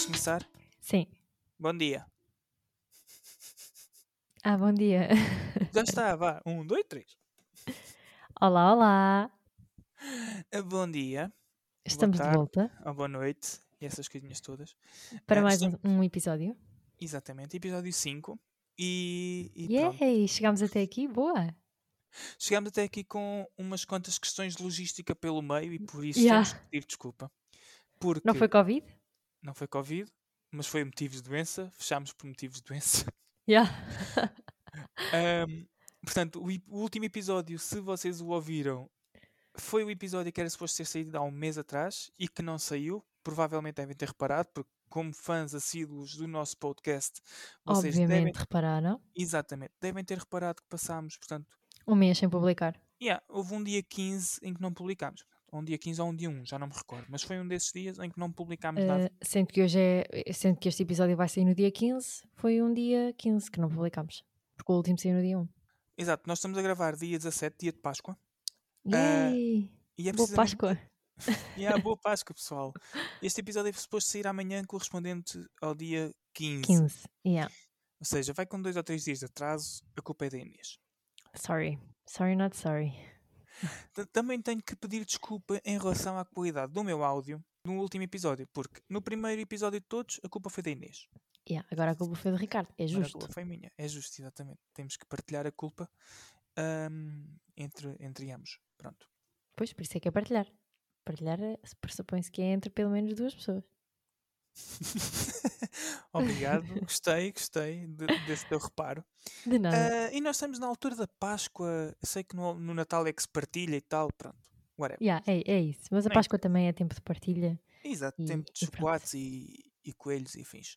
Queres começar? Sim. Bom dia. Ah, bom dia. Já está, vá. Um, dois, três. Olá, olá. Ah, Bom dia. Estamos de volta Ou boa noite. E essas coisinhas todas. para Ah, mais um, estamos- um episódio. Exatamente. Episódio 5. E, e pronto. Yay! Chegámos até aqui, boa. Chegámos até aqui com umas quantas questões de logística pelo meio e por isso Yeah. temos que pedir desculpa. Porque Não foi Covid? Não foi Covid, mas foi motivos de doença. Fechámos por motivos de doença. Yeah. Ahm, portanto, o, o último episódio, se vocês o ouviram, foi o episódio que era suposto ter saído há um mês atrás e que não saiu. Provavelmente devem ter reparado, porque como fãs assíduos do nosso podcast, vocês Obviamente devem, repararam. exatamente, devem ter reparado que passámos, portanto, Um mês sem publicar. yeah, houve um dia 15 em que não publicámos. Ou um dia 15 ou um dia 1, já não me recordo. Mas foi um desses dias em que não publicámos nada. Uh, sendo, que hoje é, sendo que este episódio vai sair no dia 15, foi um dia 15 que não publicámos. Porque o último saiu no dia 1. Exato, nós estamos a gravar dia 17, dia de Páscoa. Yay! E é Boa precisamente Páscoa. E há boa Páscoa, pessoal. Este episódio é suposto sair amanhã, correspondente ao dia 15. 15. Yeah. Ou seja, vai com dois ou três dias de atraso, a culpa é da Inês. Sorry. Sorry, not sorry. Também tenho que pedir desculpa em relação à qualidade do meu áudio no último episódio, porque no primeiro episódio de todos, a culpa foi da Inês. Yeah. Agora a culpa foi do Ricardo. É Agora a justo. culpa foi minha. É justo, exatamente. Temos que partilhar a culpa ahm, entre, entre ambos. Pronto. Pois, por isso é que é partilhar. Partilhar é- pressupõe-se que é entre pelo menos duas pessoas. Obrigado, gostei, gostei de- desse teu reparo. De nada. Ah, e nós estamos na altura da Páscoa. Sei que no, no Natal é que se partilha e tal, pronto. Whatever. Yeah, é, é isso. Mas a Páscoa também é tempo de partilha. Exato, E- tempo de e chocolates e, e coelhos e fins.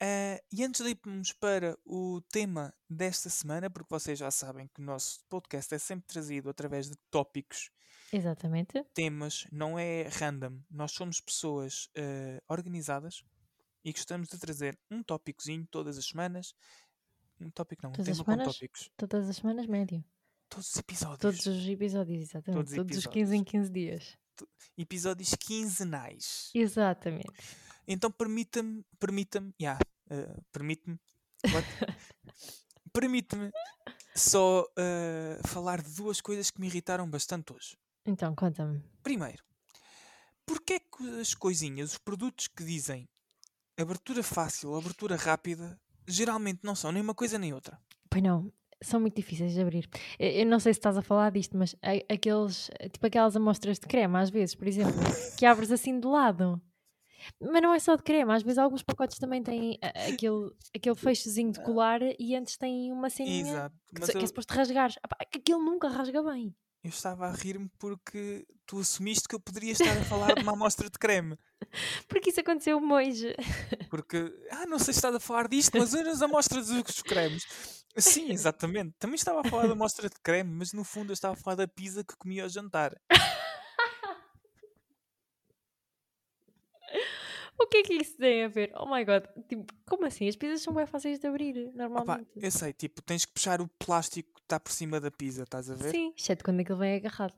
Ah, e antes de irmos para o tema desta semana, porque vocês já sabem que o nosso podcast é sempre trazido através de tópicos, Exatamente. temas, não é random. Nós somos pessoas ah, organizadas e gostamos de trazer um tópicozinho todas as semanas. Um tópico não, um Todas as tema com semanas? tópicos. Todas as semanas, médio. Todos os episódios. Todos os episódios, exatamente. Todos Todos, os os 15 em 15 dias. Episódios quinzenais. Exatamente. Então permita-me, permita-me, yeah, eh, permite-me, permite-me só eh, falar de duas coisas que me irritaram bastante hoje. Então, conta-me. Primeiro, porquê é que as coisinhas, os produtos que dizem abertura fácil, abertura rápida, geralmente não são nem uma coisa nem outra? Pois não, são muito difíceis de abrir. Eu eu não sei se estás a falar disto, mas aqueles, tipo aquelas amostras de creme, às vezes, por exemplo, que abres assim de lado. Mas não é só de creme, às vezes alguns pacotes também têm a- aquele, aquele fechozinho de colar e antes têm uma ceninha Exato, que, se- que é eu, suposto rasgar. Aquilo nunca rasga bem. Eu estava a rir-me porque tu assumiste que eu poderia estar a falar de uma amostra de creme. Porque isso aconteceu hoje. Porque, ah, não sei se estás a falar disto, mas eram as amostras dos cremes. Sim, exatamente. Também estava a falar da amostra de creme, mas no fundo eu estava a falar da pizza que comi ao jantar. O que é que isso tem a ver? Oh my god, tipo, como assim? As pizzas são bem fáceis de abrir, Opa, normalmente. eu sei, tipo, tens que puxar o plástico que está por cima da pizza, estás a ver? Sim, exceto quando aquilo vem agarrado.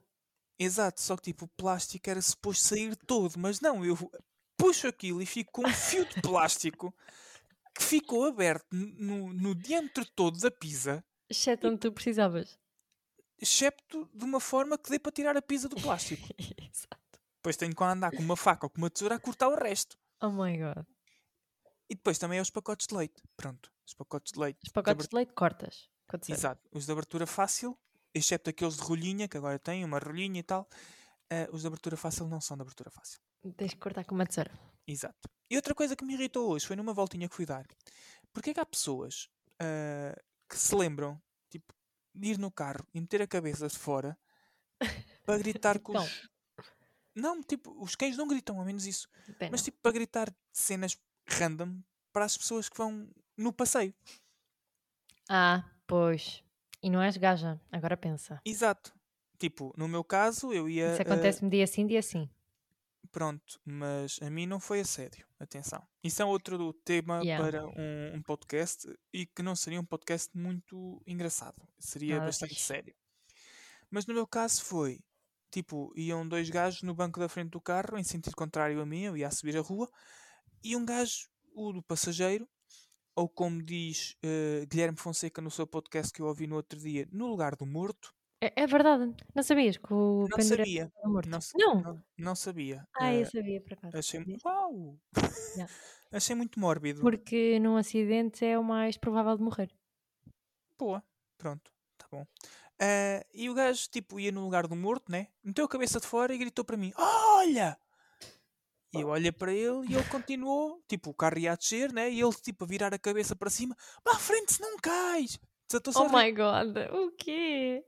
Exato, só que tipo, o plástico era suposto sair todo, mas não, eu puxo aquilo e fico com um fio de plástico que ficou aberto no, no diâmetro todo da pizza, Exceto onde tu precisavas. excepto de uma forma que dê para tirar a pizza do plástico. Exato. Depois tenho que andar com uma faca ou com uma tesoura a cortar o resto. Oh my god. E depois também é os pacotes de leite. Pronto, os pacotes de leite. Os de pacotes aber- de leite cortas. Serve. Exato, os de abertura fácil, excepto aqueles de rolhinha, que agora tem uma rolhinha e tal. eh, os de abertura fácil não são de abertura fácil. Tens que cortar com uma tesoura. Exato. E outra coisa que me irritou hoje foi numa voltinha que fui dar. Porquê que há pessoas ah, que se lembram, tipo, de ir no carro e meter a cabeça de fora para gritar com Então. os. Não, tipo, os cães não gritam, ao menos isso. Mas tipo, para gritar cenas random para as pessoas que vão no passeio. Ah, pois. E não és gaja, agora pensa. Exato. Tipo, no meu caso, eu ia. Isso ah, acontece-me dia sim, dia sim. Pronto, mas a mim não foi assédio. Atenção. Isso é outro tema Yeah. para um, um podcast e que não seria um podcast muito engraçado. Seria Nada bastante fixe. sério. Mas no meu caso foi tipo, iam dois gajos no banco da frente do carro, em sentido contrário a mim, eu ia a subir a rua, e um gajo, o do passageiro, ou como diz eh, Guilherme Fonseca no seu podcast que eu ouvi no outro dia, no lugar do morto, É, é verdade. Não sabias que o não sabia. morto? Não, Não. não, não sabia. Ah, eu Eh, sabia por acaso. achei, Sabias? uau! Achei muito mórbido. Porque num acidente é o mais provável de morrer. Boa, pronto, tá bom. Eh, e o gajo, tipo, ia no lugar do morto, né? Meteu a cabeça de fora e gritou para mim: Olha! E eu olhei para ele e ele continuou, tipo, o carro ia a descer, né? E ele, tipo, a virar a cabeça para cima: Para a frente, se não cais! Desatou-se Oh my god, o quê?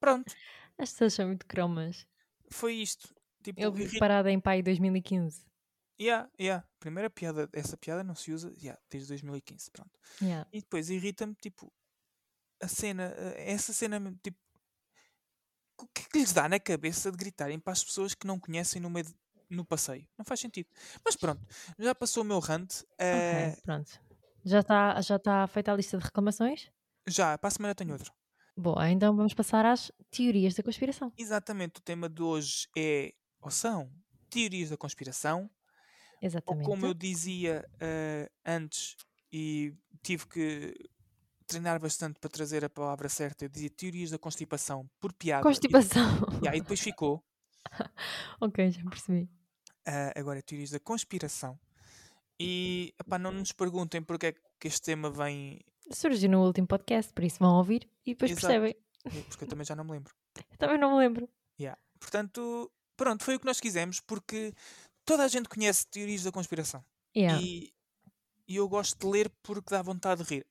Pronto, As pessoas são muito cromas. foi isto. Tipo, Ele vive irri- parado em pai 2015. Yeah, yeah. Primeira piada, essa piada não se usa yeah, desde 2015, pronto. Yeah. E depois irrita-me, tipo, a cena, eh, essa cena, tipo, o que é que lhes dá na cabeça de gritarem para as pessoas que não conhecem no meio de- no passeio? Não faz sentido. Mas pronto, já passou o meu rant. eh, Ok, pronto. Já está já tá feita a lista de reclamações? já, para a semana tenho outro. Boa, então vamos passar às teorias da conspiração. Exatamente, o tema de hoje é, ou são, teorias da conspiração, ou Exatamente. como eu dizia eh, antes, e tive que treinar bastante para trazer a palavra certa, eu dizia teorias da constipação, por piada. e- Constipação. Yeah, e depois ficou. ok, já percebi. Ah, agora, teorias da conspiração. E epá, não nos perguntem porque é que este tema vem. Surgiu no último podcast, por isso vão ouvir e depois Exato. percebem. Porque eu também já não me lembro. Também não me lembro. Yeah. Portanto, pronto, foi o que nós quisemos, porque toda a gente conhece teorias da conspiração. Yeah. E, e eu gosto de ler porque dá vontade de rir.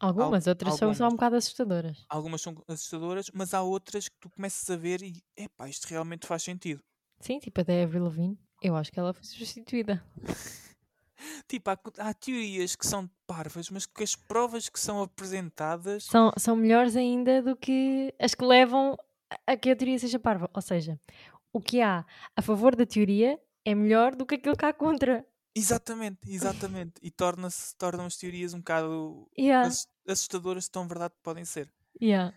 Algumas, outras são só um algumas. bocado assustadoras. Algumas são assustadoras, mas há outras que tu começas a ver e, epá, isto realmente faz sentido. Sim, tipo até a Avril Lavigne. Eu acho que ela foi substituída. Tipo, há, há teorias que são parvas, mas que as provas que são apresentadas São, são melhores ainda do que as que levam a que a teoria seja parva. Ou seja, o que há a favor da teoria é melhor do que aquilo que há contra. Exatamente, exatamente. E torna-se, tornam as teorias um bocado Yeah, ass- assustadoras de tão verdade que podem ser. yeah.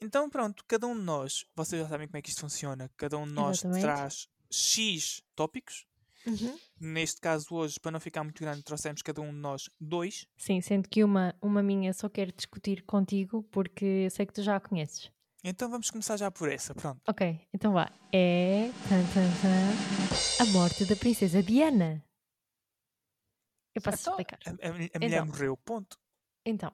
Então pronto, cada um de nós, vocês já sabem como é que isto funciona, cada um de nós Exatamente. traz X tópicos. Uhum. Neste caso hoje, para não ficar muito grande, trouxemos cada um de nós dois. Sim, sendo que uma, uma minha só quero discutir contigo porque eu sei que tu já a conheces. Então vamos começar já por essa, pronto. Ok, então vá. É a morte da princesa Diana. Eu posso Então, explicar. a, a- a mulher Então. morreu, ponto. Então,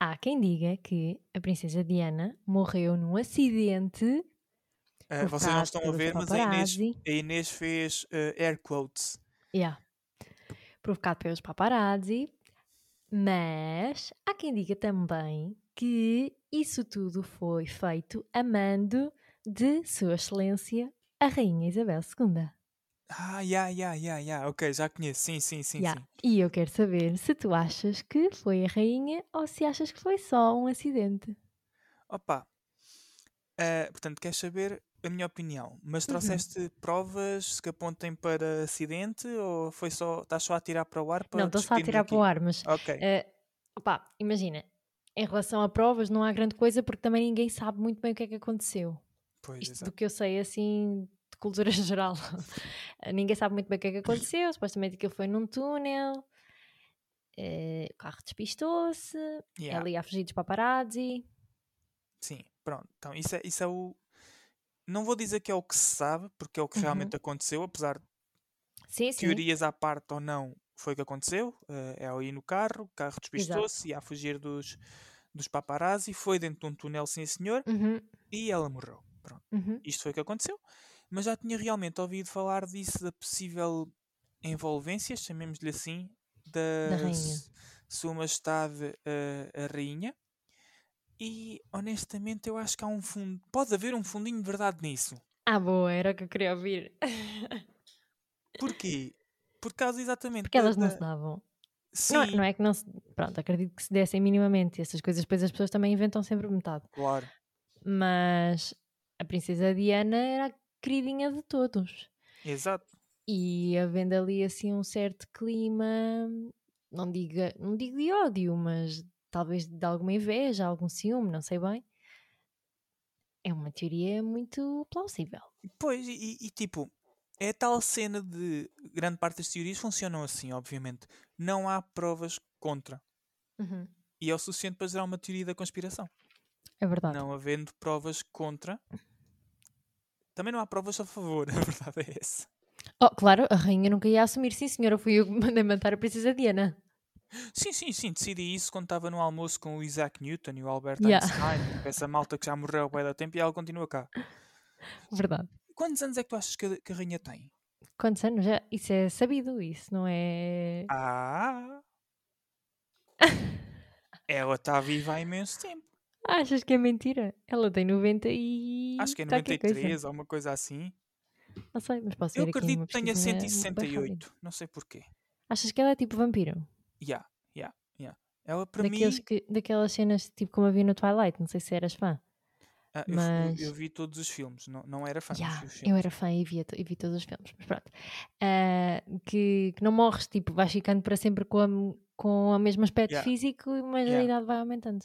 há quem diga que a princesa Diana morreu num acidente Ah, vocês não estão a ver, mas a Inês, a Inês fez ah, air quotes. Yeah. Provocado pelos paparazzi. Mas há quem diga também que isso tudo foi feito a mando de Sua Excelência a Rainha Isabel II. Ah, ya, ya, ya, ya. Ok, já conheço. Sim, sim, sim, Yeah. sim. E eu quero saber se tu achas que foi a rainha ou se achas que foi só um acidente. Opa. ah, portanto, queres saber a minha opinião? Mas Uhum. trouxeste provas que apontem para acidente ou foi só. Estás só a tirar para o ar para Não, estou só a discutirmos tirar para o ar, mas Ok. eh, opá, imagina, em relação a provas não há grande coisa porque também ninguém sabe muito bem o que é que aconteceu. Pois, Isto do exato. que eu sei assim de cultura geral. Eh, ninguém sabe muito bem o que é que aconteceu, supostamente aquilo foi num túnel, eh, o carro despistou-se, Yeah, ela ia fugir dos paparazzi. Sim, pronto. Então, isso é, isso é o. Não vou dizer que é o que se sabe, porque é o que Uhum. realmente aconteceu, apesar de Sim, sim. teorias à parte ou não, foi o que aconteceu. é ao ir no carro, o carro despistou-se, ia a fugir dos, dos paparazzi, foi dentro de um túnel, sim senhor, Uhum, e ela morreu. Pronto. uhum. Isto foi o que aconteceu. Mas já tinha realmente ouvido falar disso, da possível envolvência, chamemos-lhe assim, da, Da rainha. Sua Majestade eh, a Rainha. E honestamente eu acho que há um fundo. Pode haver um fundinho de verdade nisso. Ah, boa, era o que eu queria ouvir. Porquê? Por causa exatamente Porque da- elas não da- se davam. Sim, Não, é- não é que não se. Pronto, acredito que se dessem minimamente. Essas coisas depois as pessoas também inventam sempre metade. claro. Mas a Princesa Diana era a queridinha de todos. Exato. E havendo ali assim um certo clima, não, diga, não digo de ódio, mas talvez de alguma inveja, algum ciúme, não sei bem. É uma teoria muito plausível. Pois, e, e, tipo, é tal cena de grande parte das teorias funcionam assim, obviamente. Não há provas contra. Uhum. E é o suficiente para gerar uma teoria da conspiração. É verdade. Não havendo provas contra, também não há provas a favor. A verdade é essa. Oh, claro, a rainha nunca ia assumir. Sim, senhora, fui eu que mandei matar a princesa Diana. Sim, sim, sim. Decidi isso quando estava no almoço com o Isaac Newton e o Albert Yeah. Einstein. Essa malta que já morreu há bué da tempo e ela continua cá. Verdade. Quantos anos é que tu achas que a, que a rainha tem? Quantos anos já? Isso é sabido, isso não é. Ah! Ela está viva há imenso tempo. Achas que é mentira? Ela tem 90 e. Acho que é qualquer coisa. 93 ou uma coisa assim. Não sei, mas posso Eu acredito que tenha pesquisinha bem rápida. 168. Não sei porquê. Achas que ela é tipo vampiro? Ya, ya, ya. Ela para Daqueles mim. que, daquelas cenas tipo como havia no Twilight, não sei se eras fã. ah, eu, mas- eu, vi todos os filmes, não, não era fã, vi os eu era fã e to- e vi todos os filmes, mas pronto. Ah, que, que não morres, tipo, vais ficando para sempre com, a, com o mesmo aspecto Ya. físico, mas a Ya. idade vai aumentando.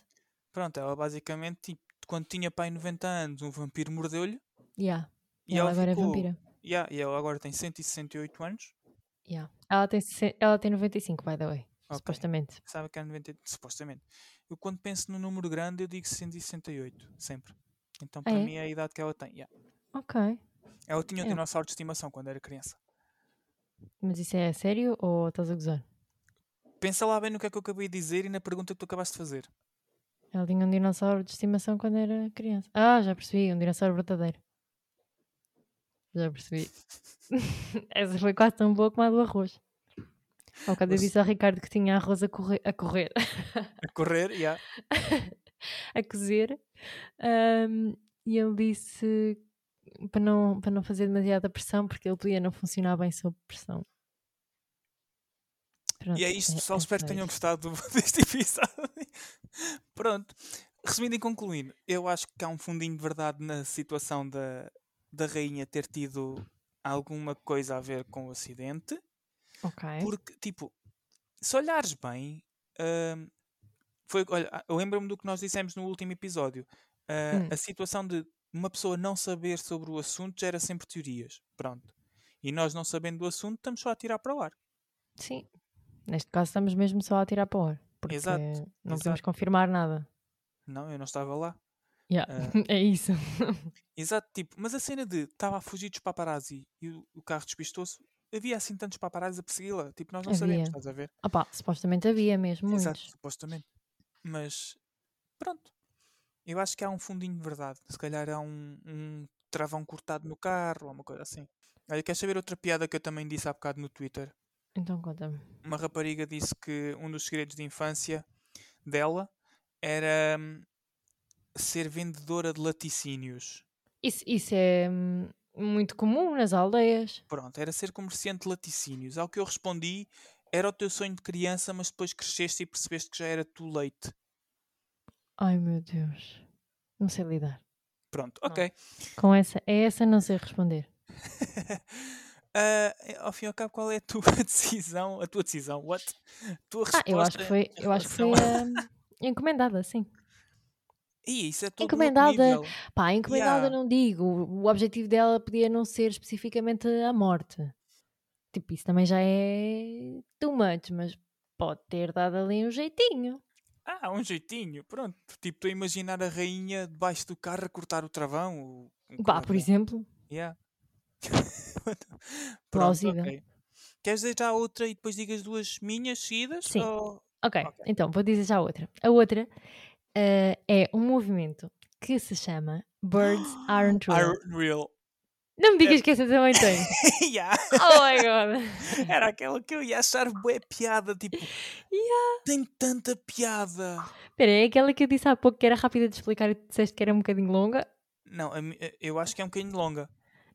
Pronto, ela basicamente, tipo, quando tinha pai 90 anos, um vampiro mordeu-lhe Yeah. e ela ela agora ficou. é vampira. Ya, e ela agora tem 168 anos. Yeah. Ela, tem, ela tem 95, by the way, Ok. supostamente. Sabe que é 90, supostamente. Eu quando penso no número grande, eu digo 168, sempre. Então Ah, para é? mim é a idade que ela tem. ya. Ok. Ela tinha um É. dinossauro de estimação quando era criança. Mas isso é sério ou estás a gozar? Pensa lá bem no que é que eu acabei de dizer e na pergunta que tu acabaste de fazer. Ela tinha um dinossauro de estimação quando era criança. Ah, já percebi, um dinossauro verdadeiro. Já percebi. Essa foi quase tão boa como a do arroz. Ao bocado eu disse ao Ricardo que tinha arroz a correr, a, correr, A correr, ya. a cozer. ahm, e ele disse para não, para não fazer demasiada pressão, porque ele podia não funcionar bem sob pressão. Pronto, E é isto, pessoal. é espero só que tenham gostado do- deste episódio. Pronto. Resumindo e concluindo, eu acho que há um fundinho de verdade na situação da, da rainha ter tido alguma coisa a ver com o acidente. Ok. Porque, tipo, se olhares bem, hum, foi, olha, eu lembro-me do que nós dissemos no último episódio. Ah, Hum. A situação de uma pessoa não saber sobre o assunto gera sempre teorias. Pronto. E nós não sabendo do assunto, estamos só a tirar para o ar. Sim. Neste caso estamos mesmo só a tirar para o ar. Porque Exato, não podemos exato. confirmar nada. Não, eu não estava lá. Yeah, Ah. é isso. Exato, tipo, mas a cena de estava a fugir dos paparazzi e o, o carro despistou-se, havia assim tantos paparazzi a persegui-la. Tipo, nós não sabemos, Havia. estás a ver? Opa, supostamente havia mesmo Exato, muitos. supostamente. Mas pronto. Eu acho que há um fundinho de verdade. Se calhar há um, um travão cortado no carro ou uma coisa assim. Olha, queres saber outra piada que eu também disse há bocado no Twitter? Então conta-me. Uma rapariga disse que um dos segredos de infância dela era hum, ser vendedora de laticínios. Isso, isso é hum, muito comum nas aldeias. Pronto, era ser comerciante de laticínios. Ao que eu respondi, era o teu sonho de criança, mas depois cresceste e percebeste que já era too late. Ai meu Deus. Não sei lidar. Pronto, Não. ok. Com essa, é essa não sei responder. Ah, ao fim e ao cabo, qual é a tua decisão? A tua decisão, what? A tua Ah, eu acho que resposta foi, eu acho que foi hum, encomendada, sim. Ih, isso é outro Encomendada. Pá, encomendada Yeah. não digo. O objetivo dela podia não ser especificamente a morte. Tipo, isso também já é too much, mas pode ter dado ali um jeitinho. Ah, um jeitinho, pronto. Tipo, estou a imaginar a rainha debaixo do carro a cortar o travão. o- Pá, por cordão. exemplo, Yeah. Pronto, Plausível. ok. Queres dizer já outra e depois digas duas minhas seguidas? Sim. Ou- ok, Ok. então vou dizer já outra. A outra eh, é um movimento que se chama Birds Aren't Real. Iron Real. Não me digas que essa também tem. Yeah. Oh my god. Era aquela que eu ia achar bué piada, tipo, Yeah. tem tanta piada. Espera, é aquela que eu disse há pouco que era rápida de explicar e tu disseste que era um bocadinho longa? Não, mi- eu acho que é um bocadinho longa.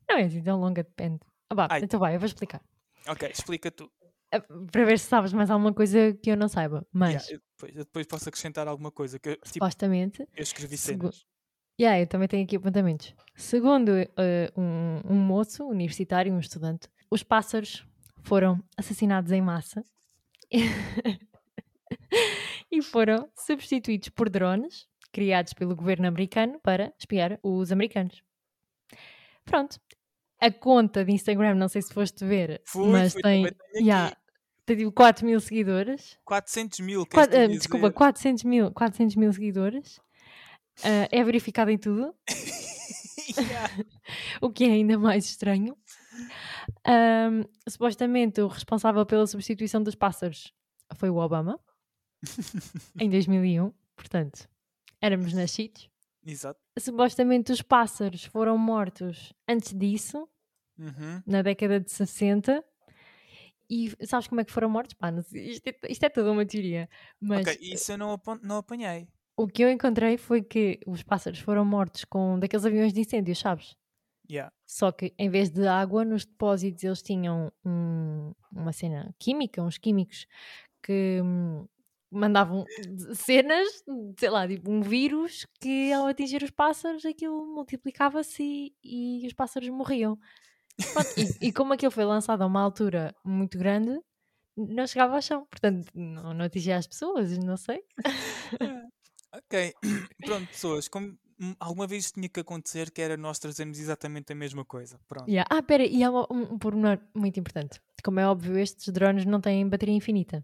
Não é assim tão longa, depende. Ah, Ai. então vai, eu vou explicar. Ok, explica tu. Ah, Para ver se sabes mais alguma coisa que eu não saiba. Mas, Yeah, eu, depois, eu depois posso acrescentar alguma coisa que eu, tipo, supostamente, eu escrevi segu- cenas. Yeah, eu também tenho aqui apontamentos. Segundo eh, um, um moço universitário, um estudante, os pássaros foram assassinados em massa e foram substituídos por drones criados pelo governo americano para espiar os americanos. Pronto. A conta de Instagram, não sei se foste ver, Fui, mas fui, tem, yeah, tem tipo 4 mil seguidores. 400 mil, queres Qua- tu ah, dizer? desculpa, 400 mil, 400 mil seguidores. Ah, é verificado em tudo, Yeah. o que é ainda mais estranho. Ahm, supostamente o responsável pela substituição dos pássaros foi o Obama, em 2001, portanto, éramos nascidos. Exato. Supostamente os pássaros foram mortos antes disso, Uhum. na década de 60. E sabes como é que foram mortos? Pá, isto, é, isto é toda uma teoria. Mas Ok, isso eu não, não apanhei. o que eu encontrei foi que os pássaros foram mortos com daqueles aviões de incêndio, sabes? Yeah. Só que em vez de água, nos depósitos eles tinham um- uma cena química, uns químicos que hum, mandavam cenas, sei lá, tipo um vírus que ao atingir os pássaros aquilo multiplicava-se e, e os pássaros morriam. E, e como aquilo foi lançado a uma altura muito grande, não chegava ao chão. Portanto, não, não atingia as pessoas, não sei. Ok, pronto, pessoas, como hum, alguma vez tinha que acontecer, que era nós trazermos exatamente a mesma coisa. Pronto. Yeah. Ah, pera, e há um, um pormenor muito importante. Como é óbvio, estes drones não têm bateria infinita.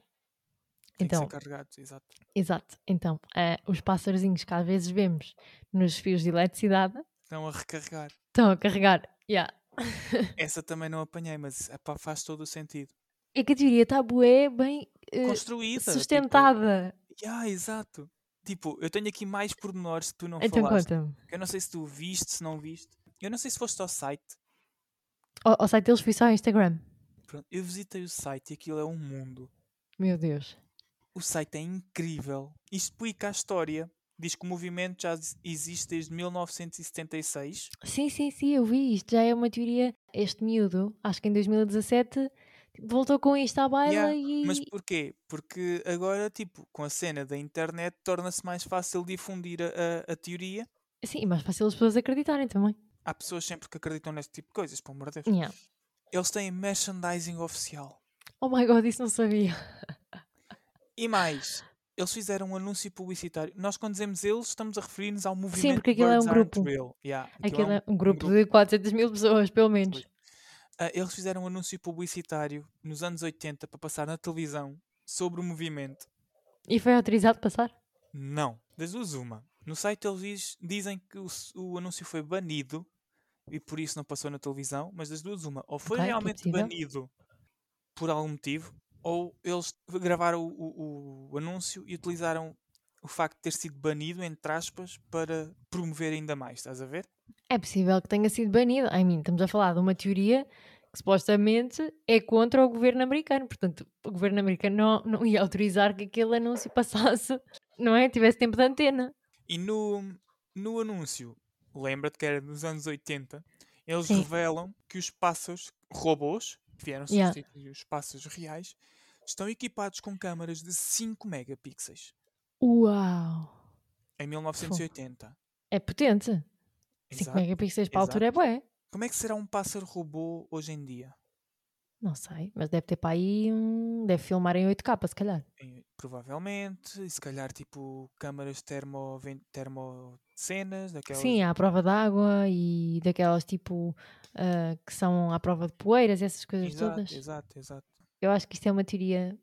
Tem que Então, ser carregados, exato. exato. Então, eh, os passarinhos que às vezes vemos nos fios de eletricidade Estão a recarregar. estão a carregar. Yeah. Essa também não apanhei, mas epá, faz todo o sentido. É que a teoria está bué bem eh, Construída. tipo, sustentada. yeah, exato. Tipo, eu tenho aqui mais pormenores que tu não então falaste. conta-me. Eu não sei se tu viste, se não viste. Eu não sei se foste ao site. Ao, ao site deles fui só ao Instagram. Pronto, eu visitei o site e aquilo é um mundo. Meu Deus. O site é incrível. Explica a história. Diz que o movimento já ex- existe desde 1976. Sim, sim, sim, eu vi isto. Já é uma teoria. Este miúdo, acho que em 2017, voltou com isto à baila Yeah, e. Mas porquê? Porque agora, tipo, com a cena da internet, torna-se mais fácil difundir a, a- a teoria. Sim, e mais fácil as pessoas acreditarem também. Há pessoas sempre que acreditam neste tipo de coisas, pelo amor de Deus. Yeah. Eles têm merchandising oficial. Oh my god, isso não sabia. E mais, eles fizeram um anúncio publicitário. Nós, quando dizemos eles, estamos a referir-nos ao movimento Sim, porque aquilo é um Birds Aren't grupo. Real. Yeah, aquilo é é um grupo de 400 mil pessoas, pelo menos. Ah, eles fizeram um anúncio publicitário nos anos 80 para passar na televisão sobre o movimento. E foi autorizado passar? Não, das duas uma. No site eles diz- dizem que o, o anúncio foi banido e por isso não passou na televisão, mas das duas uma. Ou foi Ok, que é realmente banido por algum motivo, ou eles gravaram o, o- o anúncio e utilizaram o facto de ter sido banido, entre aspas, para promover ainda mais, estás a ver? É possível que tenha sido banido. I mean, estamos a falar de uma teoria que supostamente é contra o governo americano. Portanto, o governo americano não, não ia autorizar que aquele anúncio passasse, não é? Tivesse tempo de antena. E no, no anúncio, lembra-te que era nos anos 80, eles Sim. revelam que os pássaros robôs, que vieram Yeah. substituir os pássaros reais, estão equipados com câmaras de 5 megapixels Uau! em 1980. É potente. 5 Exato. megapixels para a altura é bué. Como é que será um pássaro robô hoje em dia? Não sei, mas deve ter para aí um... Deve filmar em 8K, se calhar. Em- provavelmente, e se calhar tipo câmaras termo, termo cenas, daquelas. Sim, a prova d'água e daquelas tipo ah, que são à prova de poeiras, essas coisas exato, todas. exato, exato. Eu acho que isto é uma teoria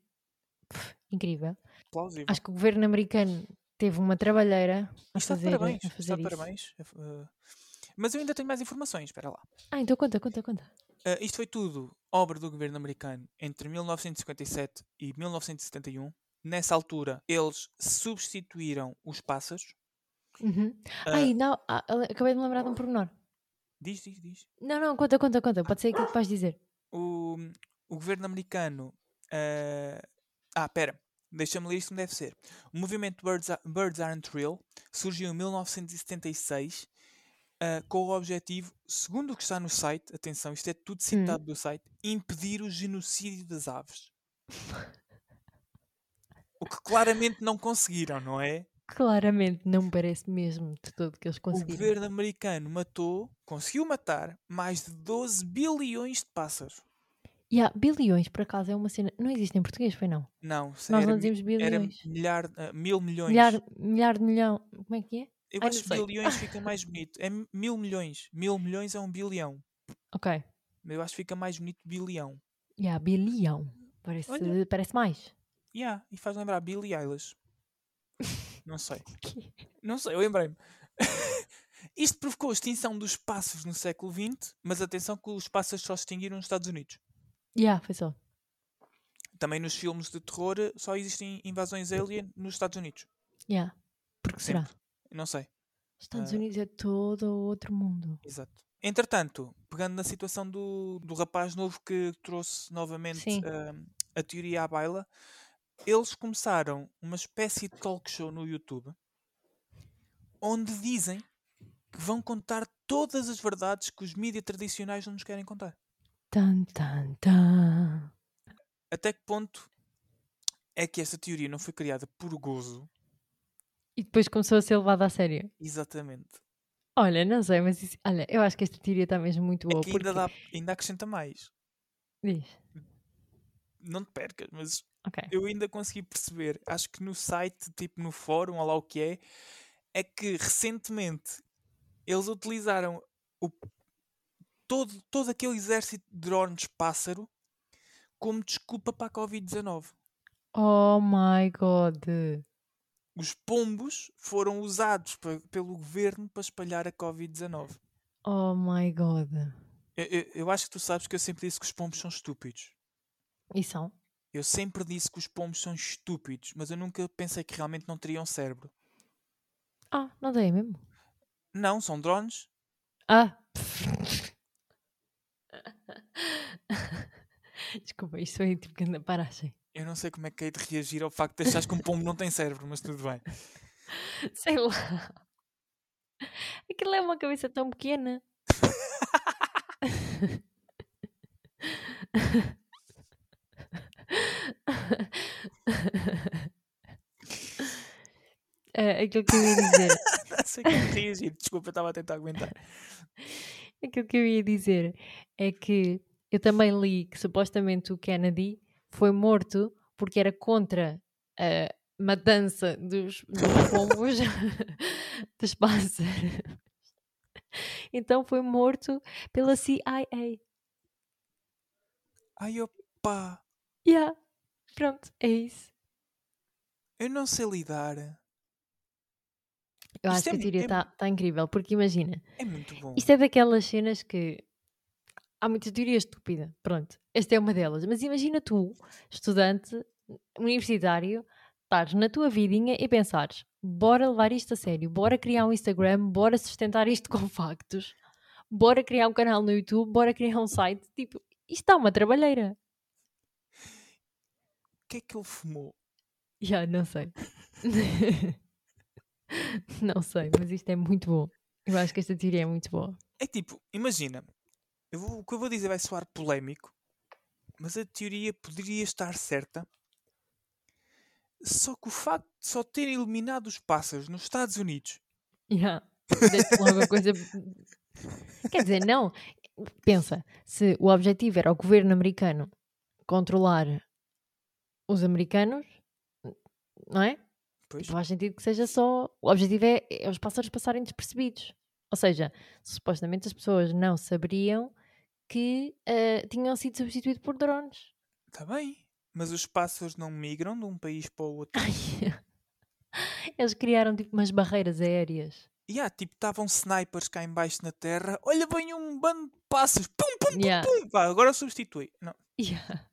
pff, incrível. Plausível. Acho que o governo americano teve uma trabalheira a Está de fazer, parabéns, a está fazer isso. parabéns. Eh, Mas eu ainda tenho mais informações, espera lá. Ah, então conta, conta, conta. Ah, isto foi tudo obra do governo americano entre 1957 e 1971. Nessa altura, eles substituíram os pássaros. Uhum. Ah, Ai, não, ah, acabei de me lembrar de um pormenor. diz, diz, diz. Não, não, conta, conta, conta. Pode ser aquilo que vais dizer. O, o governo americano. ah, ah, pera. Deixa-me ler isto como deve ser. O movimento Birds, Birds Aren't Real surgiu em 1976 ah, com o objetivo, segundo o que está no site, atenção, isto é tudo citado do site, impedir o genocídio das aves. O que claramente não conseguiram, não é? Claramente não me parece mesmo de todo que eles O conseguiram. governo americano matou, conseguiu matar, mais de 12 bilhões de pássaros. E há bilhões, por acaso, é uma cena. Não existe em português, foi não? Não, Nós era, não dizemos era bilhões. milhar, ah, mil milhões. Milhar, milhar de milhão. Como é que é? Eu Ai, acho que bilhões fica mais bonito. É mil milhões. Mil milhões é um bilhão. Ok. Eu acho que fica mais bonito bilhão. Yeah, bilhão. Parece, Olha. parece mais. Yeah, e faz lembrar Billie Eilish. Não sei. Não sei, eu lembrei-me. Isto provocou a extinção dos pássaros no século XX, mas atenção que os pássaros só se extinguiram nos Estados Unidos. Yeah, foi só. Também nos filmes de terror só existem invasões alien nos Estados Unidos. Yeah. Porque será? Sempre. Não sei. Estados Ah. Unidos é todo outro mundo. Exato. Entretanto, pegando na situação do, do rapaz novo que trouxe novamente ahm, a teoria à baila, eles começaram uma espécie de talk show no YouTube onde dizem que vão contar todas as verdades que os mídias tradicionais não nos querem contar. Tan, tan, tan. Até que ponto é que esta teoria não foi criada por gozo? E depois começou a ser levada a sério. Exatamente. Olha, não sei, mas isso- olha, eu acho que esta teoria está mesmo muito É boa. porque... ainda, dá, ainda acrescenta mais. Diz. Não te percas, mas Ok. eu ainda consegui perceber, acho que no site, tipo no fórum, ou lá o que é, é que recentemente eles utilizaram o, todo, todo aquele exército de drones pássaro como desculpa para a Covid-19. Oh my god. Os pombos foram usados pe- pelo governo para espalhar a Covid-19. Oh my god. Eu, eu- eu acho que tu sabes que eu sempre disse que os pombos são estúpidos. E são? Eu sempre disse que os pombos são estúpidos, mas eu nunca pensei que realmente não teriam cérebro. Ah, não dei mesmo. Não, são drones. Ah! Desculpa, isto foi tipo grande paragem. Eu não sei como é que hei de reagir ao facto de achares que um pombo não tem cérebro, mas tudo bem. Sei lá. Aquilo é uma cabeça tão pequena. Ah, aquilo que eu ia dizer. Não sei como reagir, desculpa, eu estava a tentar aguentar. Aquilo que eu ia dizer é que eu também li que supostamente o Kennedy foi morto porque era contra a matança dos, dos pombos dos pássaros. Então foi morto pela CIA. Ai opa, Yeah. Pronto, é isso. eu não sei lidar. Eu Isto acho é que a teoria é está tá incrível, porque imagina, É muito bom. isto é daquelas cenas que há muita teoria estúpida. Pronto, esta é uma delas. Mas imagina tu, estudante universitário, estares na tua vidinha e pensares: bora levar isto a sério, bora criar um Instagram, bora sustentar isto com factos, bora criar um canal no YouTube, bora criar um site. Tipo, isto está uma trabalheira. O que é que ele fumou? Já, não sei. não sei, mas isto é muito bom. Eu acho que esta teoria é muito boa. É tipo, imagina, eu vou- o que eu vou dizer vai soar polémico, mas a teoria poderia estar certa. Só que o facto de só terem eliminado os pássaros nos Estados Unidos Yeah. Deixa logo a coisa. Quer dizer, não. Pensa, se o objetivo era o governo americano controlar os americanos, não é? Pois. Faz sentido que seja só. O objetivo é, é os pássaros passarem despercebidos. Ou seja, supostamente as pessoas não saberiam que eh, tinham sido substituídos por drones. Está tá bem, mas os pássaros não migram de um país para o outro. Eles criaram tipo umas barreiras aéreas. E há, tipo, estavam snipers cá em baixo na terra. Olha, vem um bando de pássaros. Pum, pum, Yeah. pum. Vá, agora substitui. Não. Yeah.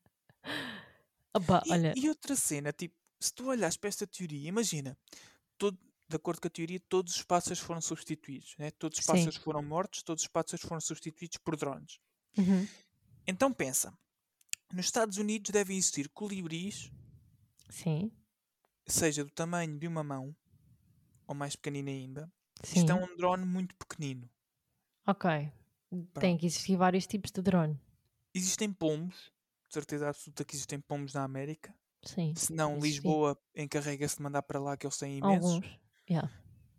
Opa, E, olha, e outra cena, tipo, se tu olhas para esta teoria, imagina, todo, de acordo com a teoria, todos os pássaros foram substituídos. Né? Todos os Sim. pássaros foram mortos, todos os pássaros foram substituídos por drones. Uhum, Então pensa, nos Estados Unidos devem existir colibris, sim, seja do tamanho de uma mão, ou mais pequenino ainda. sim. Isto é um drone muito pequenino. Ok. Tem que existir vários tipos de drone. Existem pombos, de certeza absoluta que existem pombos na América. Sim. Se não. Lisboa encarrega-se de mandar para lá que eles têm imensos. Alguns. Yeah.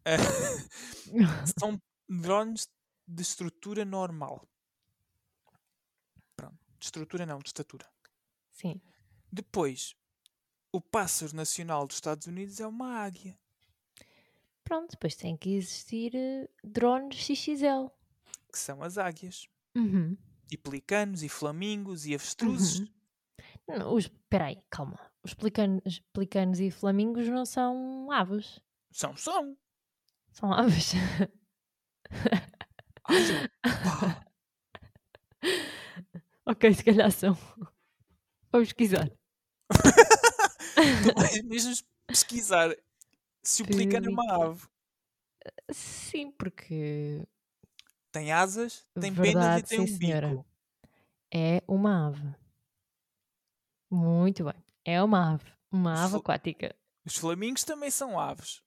São drones de estrutura normal. De estrutura não, de estatura. Sim. Depois, o pássaro nacional dos Estados Unidos é uma águia. Pronto, depois tem que existir eh, drones XXL. Que são as águias. Uhum. E pelicanos, e flamingos, e avestruzes. Uhum. Não, Os, peraí, calma. Os pelicanos, pelicanos e flamingos não são aves. São, são. São aves. Ai, pá. ok, se calhar são. Vamos pesquisar. tu vais mesmo pesquisar se o pelicano é uma ave. Sim, porque Tem asas, tem penas e Verdade, tem sim, um senhora. bico. é uma ave. Muito bem. É uma ave. Uma ave Fl- aquática. Os flamingos também são aves.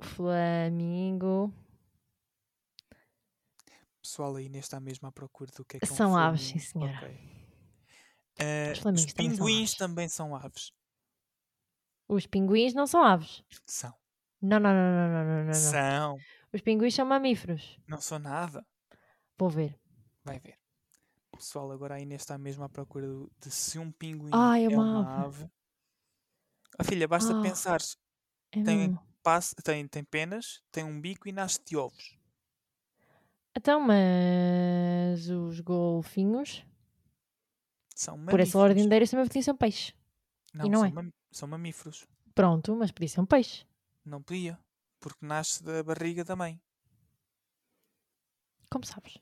Flamingo. Pessoal, aí neste está mesmo à procura do que é que é um São aves, sim, senhora. Ok. Eh, Os os flamingos também são pinguins também são aves. Os pinguins não são aves. São. Não, não, não, não, não, não, não. São. Os pinguins são mamíferos. Não são nada. Vou ver. Vai ver. Pessoal, agora a Inês está mesmo à procura de se um pinguim Ai, é é uma uma ave. Ah, filha, basta Ah. pensar. É Tem, tem, tem penas, tem um bico e nasce de ovos. Então, mas os golfinhos, São por essa ordem de ideias, também podiam ser um peixe. Não, não são, é? mam- são mamíferos. Pronto, mas podia ser um peixe. Não podia. Porque nasce da barriga da mãe. Como sabes?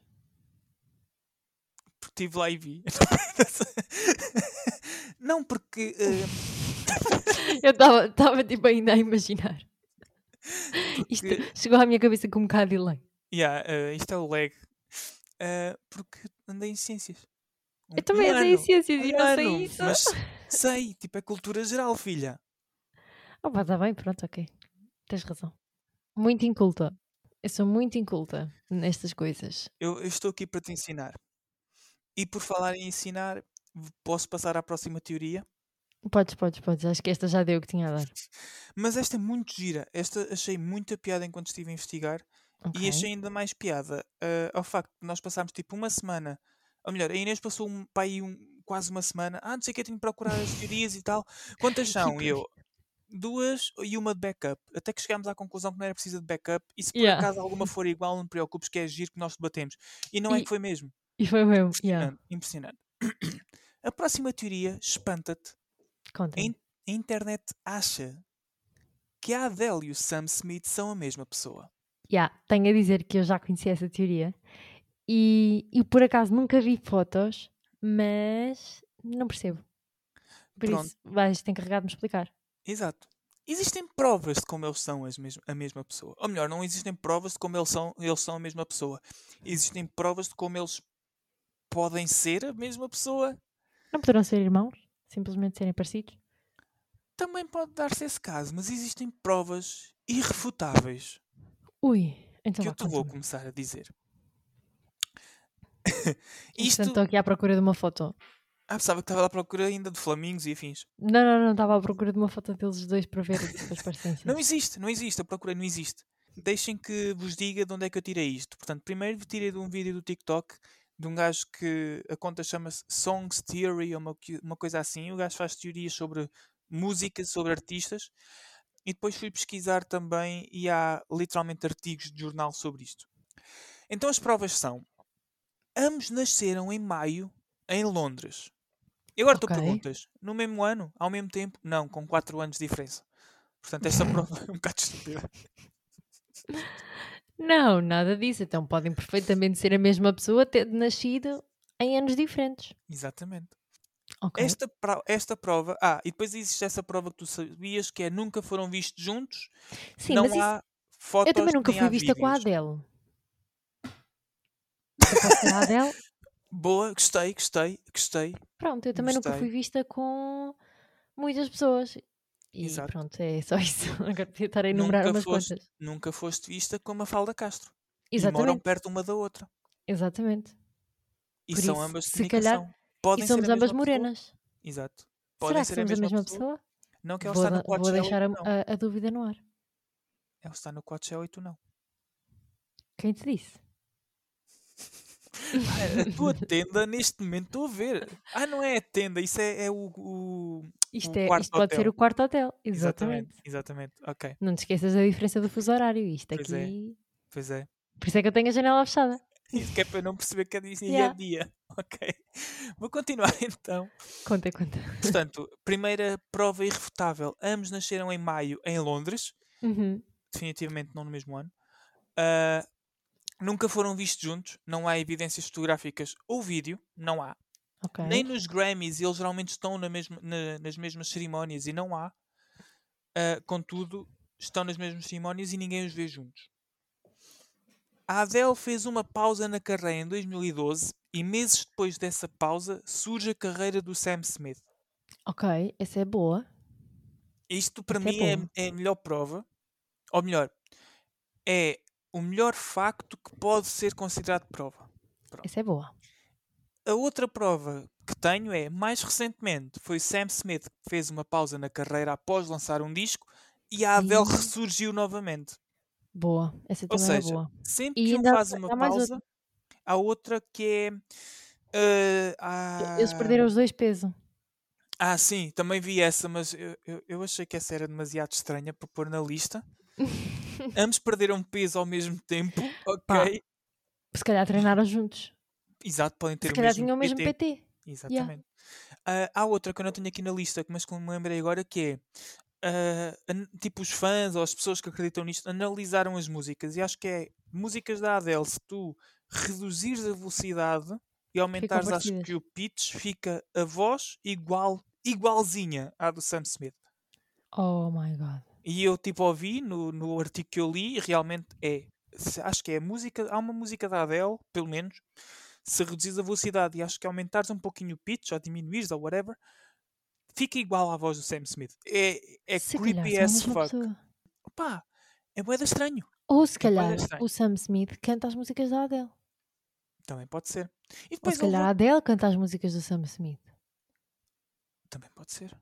Porque estive lá e vi. não, porque. eh, Eu estava tipo ainda a imaginar. Isto porque chegou à minha cabeça com um bocado de delay. Yeah, eh, isto é o leg. Eh, porque andei em ciências. Um- Eu também um andei em ciências e um não ano, sei isso. Mas sei, tipo, é cultura geral, filha. Oh, pá, tá bem, pronto, ok. Tens razão. Muito inculta. Eu sou muito inculta nestas coisas. Eu, eu estou aqui para te ensinar. E por falar em ensinar, posso passar à próxima teoria. Podes, podes, podes. Acho que esta já deu o que tinha a dar. Mas esta é muito gira. Esta achei muita piada enquanto estive a investigar. E achei ainda mais piada ah, ao facto de nós passarmos tipo uma semana. Ou melhor, a Inês passou um, pá, aí um, quase uma semana. Ah, não sei o que, eu tenho que procurar as teorias e tal. Quantas são? E eu, duas e uma de backup. Até que chegámos à conclusão que não era precisa de backup. E se por Yeah. acaso alguma for igual, não te preocupes, que é giro que nós debatemos. E não é E- que foi mesmo. E foi mesmo. Yeah. Impressionante. Impressionante. A próxima teoria espanta-te. Conta. Em- A internet acha que a Adele e o Sam Smith são a mesma pessoa. Yeah, tenho a dizer que eu já conhecia essa teoria e, e por acaso nunca vi fotos, mas não percebo. Por Pronto. isso, vais ter encarregado de me explicar. Exato. Existem provas de como eles são as mes- a mesma pessoa. Ou melhor, não existem provas de como eles são, eles são a mesma pessoa. Existem provas de como eles podem ser a mesma pessoa. Não poderão ser irmãos? Simplesmente serem parecidos? Também pode dar-se esse caso, mas existem provas irrefutáveis Ui, então que eu te vou começar a dizer. Isto. estou aqui à procura de uma foto. Ah, pensava que estava à procura ainda de flamingos e afins. Não, não, não, estava à procura de uma foto deles dois para ver as parecências. Não existe, não existe. Eu procurei, não existe. Deixem que vos diga de onde é que eu tirei isto. Portanto, primeiro tirei de um vídeo do TikTok de um gajo que a conta chama-se Songs Theory ou uma, uma coisa assim. O gajo faz teorias sobre música, sobre artistas. E depois fui pesquisar também e há literalmente artigos de jornal sobre isto. Então as provas são: ambos nasceram em maio em Londres. E agora tu Ok. perguntas: no mesmo ano? Ao mesmo tempo? Não, com 4 anos de diferença. Portanto, esta prova é um bocado estúpida. Não, nada disso. Então podem perfeitamente ser a mesma pessoa, tendo nascido em anos diferentes. Exatamente. Ok. Esta, esta prova. Ah, e depois existe essa prova que tu sabias que é nunca foram vistos juntos. Sim, não mas isso, há fotos. eu também nunca fui vista com a vídeos. Adele. A Adele? Boa, gostei, gostei, gostei. Pronto, eu também nunca Gostei. fui vista com muitas pessoas. E Exato. pronto, é só isso. Agora podia estar a enumerar Nunca umas foste, quantas. nunca foste vista com a Falda Castro. E moram Exatamente. perto uma da outra. Exatamente. E Por são isso, ambas de se calhar- comunicação. Podem e ser a somos ambas mesma pessoa. morenas. Exato. Será Podem que ser somos a mesma pessoa? Não que ela Vou, está no vou Coachella deixar a, a- a dúvida no ar. Ela está no Coachella e tu não. Quem te disse? Ah, A tua tenda, neste momento, estou a ver. Ah, não é a tenda, isso é, é o, o- Isto, é, isto pode ser hotel. o quarto hotel. Exatamente, Exatamente. exatamente. Ok, Não te esqueças da diferença do fuso horário. Isto Pois é. aqui. pois é. Por isso é que eu tenho a janela fechada. Isso que é para eu não perceber que dia Yeah. é dia. Ok. Vou continuar então. Conta, conta. Portanto, primeira prova irrefutável. Ambos nasceram em maio em Londres. Uhum. Definitivamente não no mesmo ano. Ah, nunca foram vistos juntos. Não há evidências fotográficas ou vídeo. Não há. Ok. Nem nos Grammys. Eles geralmente estão na mesma- na- nas mesmas cerimónias e não há. Ah, contudo, estão nas mesmas cerimónias e ninguém os vê juntos. A Adele fez uma pausa na carreira em 2012 e meses depois dessa pausa surge a carreira do Sam Smith. Ok, essa é boa. Isto para Isso é mim é, bom. é a melhor prova, ou melhor, é o melhor facto que pode ser considerado prova. Essa é boa. A outra prova que tenho é, mais recentemente, foi Sam Smith que fez uma pausa na carreira após lançar um disco e a Adele Ih. ressurgiu novamente. Boa. Essa Ou também é seja, boa. sempre E que um há- faz uma há pausa, há outra que é. ah, Eles ah, perderam os dois peso. Ah, sim, também vi essa, mas eu, eu, eu achei que essa era demasiado estranha para pôr na lista. Ambos perderam peso ao mesmo tempo, ok? Pá, Se calhar treinaram juntos. Exato, podem ter Se o calhar mesmo tinham o mesmo PT. PT. Exatamente. Ah, há outra que eu não tenho aqui na lista, mas que me lembrei agora, que é an- tipo os fãs ou as pessoas que acreditam nisto analisaram as músicas e acho que é músicas da Adele, se tu reduzires a velocidade e aumentares acho que o pitch, fica a voz igual, igualzinha à do Sam Smith. Oh my god. E eu tipo ouvi no, no artigo que eu li e realmente é. Acho que é música. Há uma música da Adele, pelo menos. Se reduzires a velocidade e acho que aumentares um pouquinho o pitch ou diminuires ou whatever, fica igual à voz do Sam Smith. É, é se creepy as fuck. pessoa. Opa, é boeda estranho. Ou se É calhar estranho. o Sam Smith canta as músicas da Adele. Também pode ser. E Ou depois se calhar a Adele canta as músicas do Sam Smith. Também pode ser.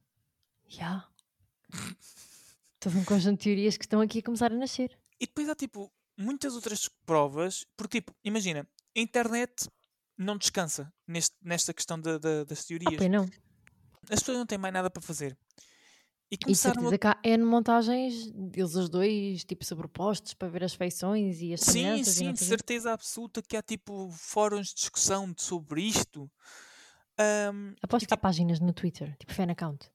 Já. Todo um conjunto de teorias que estão aqui a começar a nascer. E depois há tipo muitas outras provas, porque tipo, imagina, a internet não descansa neste, nesta questão da- da- das Ah, teorias. pois não. As pessoas não têm mais nada para fazer. E começaram a certeza que há N montagens deles os dois, tipo, sobrepostos para ver as feições e as Sim, sim, de certeza absoluta que há tipo fóruns de discussão sobre isto. Ahm, Aposto que há tipo, páginas no Twitter, tipo fan account.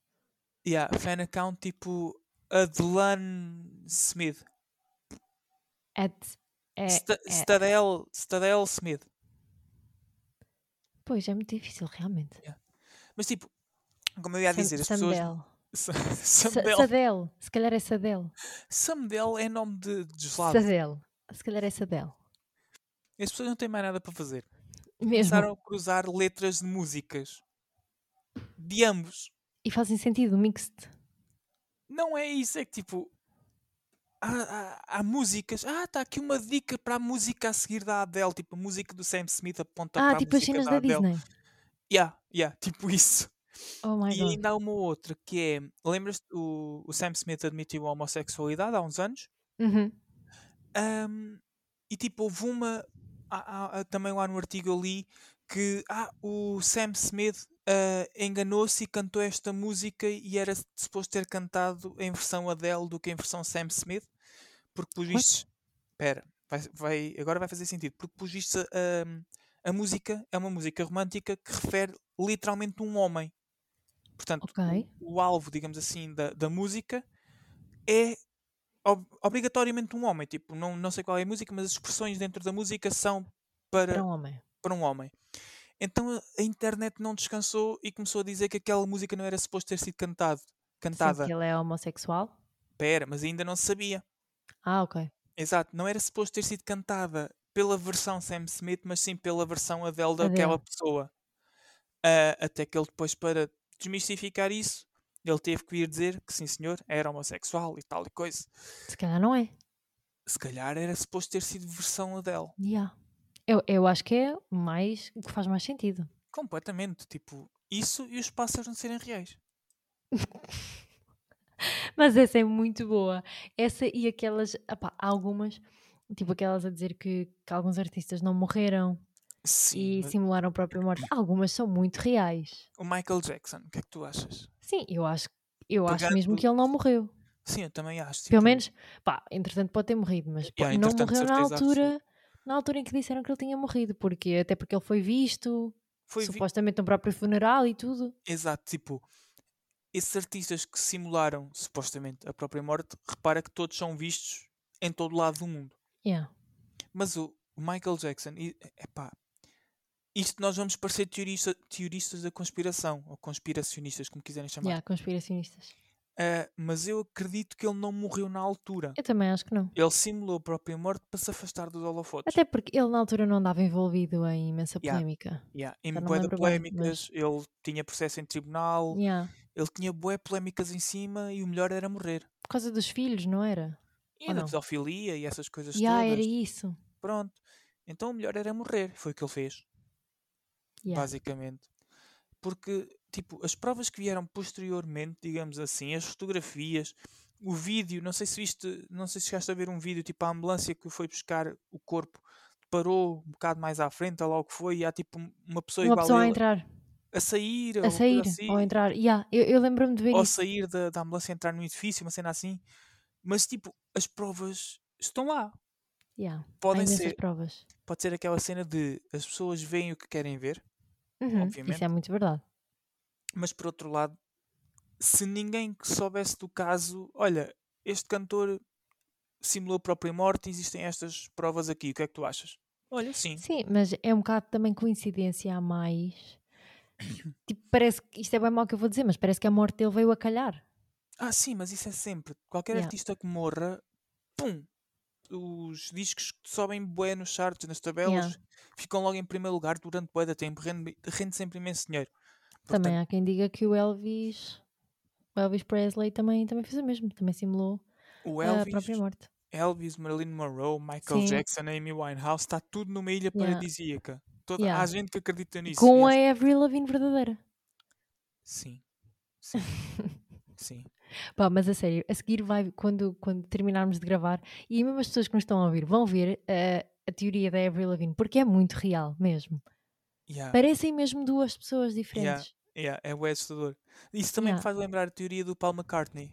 yeah, fan account tipo Adelan Smith. At, é, é- Stadel, Stadel Smith. Pois, é muito difícil, realmente. Mas tipo, como eu ia Sam, dizer, as pessoas. Samdel. Sa- Sa- Samdel. Sadel. Se calhar é Sadel. Samdel é nome de, de gelado. Sadel. Se calhar é Sadel. As pessoas não têm mais nada para fazer. Mesmo. Começaram a cruzar letras de músicas. De ambos. E fazem sentido, mixed. Não é isso, é que tipo. Há, há- há músicas. Ah, está aqui uma dica para a música a seguir da Adele. Tipo, a música do Sam Smith aponta Ah, para tipo a as música cenas da da Adele. Disney. Yeah, yeah, tipo isso. Oh my E god. ainda há uma outra que é. Lembras-te? O, o Sam Smith admitiu a homossexualidade há uns anos. Uhum. Ahm, e tipo, houve uma. há- há- também lá no artigo eu li que ah, o Sam Smith ah, enganou-se e cantou esta música e era suposto ter cantado em versão Adele do que em versão Sam Smith, porque What? vistos. Espera, vai, vai- agora vai fazer sentido, porque pelos vistos a, a música é uma música romântica que refere literalmente um homem. Portanto, Ok. o, o alvo, digamos assim, da, da música é ob- obrigatoriamente um homem. Tipo, não, não sei qual é a música, mas as expressões dentro da música são para, Para um homem. para um homem. Então a, internet não descansou e começou a dizer que aquela música não era suposto ter sido cantado, cantada. que ele é homossexual. Pera, mas ainda não se sabia. Ah, ok. Exato, não era suposto ter sido cantada pela versão Sam Smith, mas sim pela versão Adele daquela pessoa. Ah, até que ele depois, para desmistificar isso, ele teve que vir dizer que sim senhor, era homossexual e tal e coisa. Se calhar não é. Se calhar era suposto ter sido versão Adele. Yeah. Eu, eu acho que é mais o que faz mais sentido. Completamente. Tipo, isso e os pássaros não serem reais. Mas essa é muito boa. Essa e aquelas, opá, algumas, tipo aquelas a dizer que, que alguns artistas não morreram Sim. e simularam a própria morte. Algumas são muito reais. O Michael Jackson, o que é que tu achas? Sim, eu acho, eu acho mesmo que ele não morreu. Sim, eu também acho. Pelo tipo, menos, pá, entretanto pode ter morrido, mas pá, Yeah, não morreu na altura, na altura em que disseram que ele tinha morrido, porque até porque ele foi visto, Foi vi- supostamente no próprio funeral e tudo. Exato, tipo, esses artistas que simularam supostamente a própria morte, repara que todos são vistos em todo lado do mundo. Yeah. Mas o o Michael Jackson, e- epá, isto nós vamos parecer teorista, teoristas da conspiração, ou conspiracionistas, como quiserem chamar. Yeah, conspiracionistas. Ah, mas eu acredito que ele não morreu na altura. Eu também acho que não. Ele simulou a própria morte para se afastar dos holofotes. Até porque ele na altura não andava envolvido em imensa Yeah. polémica. Yeah. Em de lembro bem, polémicas, ele tinha processo em tribunal, Yeah. ele tinha bué polémicas em cima e o melhor era morrer. Por causa dos filhos, não era? E Ou da pedofilia e essas coisas Yeah, era todas. isso. Pronto. Então o melhor era morrer. Foi o que ele fez, Yeah. basicamente. Porque, tipo, as provas que vieram posteriormente, digamos assim, as fotografias, o vídeo, não sei se viste, não sei se chegaste a ver um vídeo, tipo, a ambulância que foi buscar o corpo parou um bocado mais à frente, ou lá o que foi, e há tipo um- uma pessoa Uma igual pessoa a a entrar, a sair, a sair, assim, ou entrar. Yeah, eu, eu lembro-me de ver ou isso. sair da, da ambulância entrar num edifício, uma cena assim. Mas, tipo, as provas estão lá. Yeah. Podem ser, provas. pode ser aquela cena de as pessoas veem o que querem ver, Uhum, Isso é muito verdade. mas por outro lado, se ninguém que soubesse do caso, olha, este cantor simulou a própria morte, existem estas provas aqui, o que é que tu achas? Olha, sim. Sim, mas é um bocado também coincidência a mais. Tipo, parece que isto é bem mau que eu vou dizer, mas parece que a morte dele veio a calhar. Ah, sim, mas isso é sempre. Qualquer Yeah. artista que morra, pum, os discos sobem bué nos charts, nas tabelas, Yeah. ficam logo em primeiro lugar durante bué da tempo, rende, rende sempre imenso dinheiro. Também Portanto, há quem diga que o Elvis, o Elvis Presley também, também fez o mesmo, também simulou o a Elvis, própria morte. Elvis, Marilyn Monroe, Michael Sim. Jackson, Amy Winehouse, está tudo numa ilha Yeah. paradisíaca. Toda, Yeah. Há gente que acredita nisso. Com a Avril Lavigne verdadeira. Sim, sim, sim. Pá, mas a sério, a seguir vai, quando, quando terminarmos de gravar, e mesmo as pessoas que nos estão a ouvir vão ver eh, a teoria da Avril Lavigne, porque é muito real mesmo. Yeah, Parecem mesmo duas pessoas diferentes. yeah, é bué assustador. Isso também me Yeah. faz lembrar a teoria do Paul McCartney.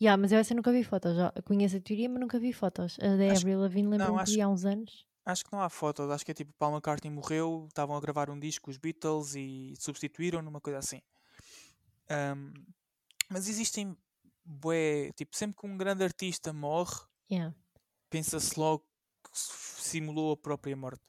Yeah, mas eu essa nunca vi fotos. Já conheço a teoria, mas nunca vi fotos. A da Acho- Avril Lavigne lembro-me acho que há uns anos. Acho que não há fotos, acho que é tipo Paul McCartney morreu, estavam a gravar um disco os Beatles e substituíram numa coisa assim. Ahm, mas existem bué, tipo, sempre que um grande artista morre, Yeah. pensa-se logo que simulou a própria morte.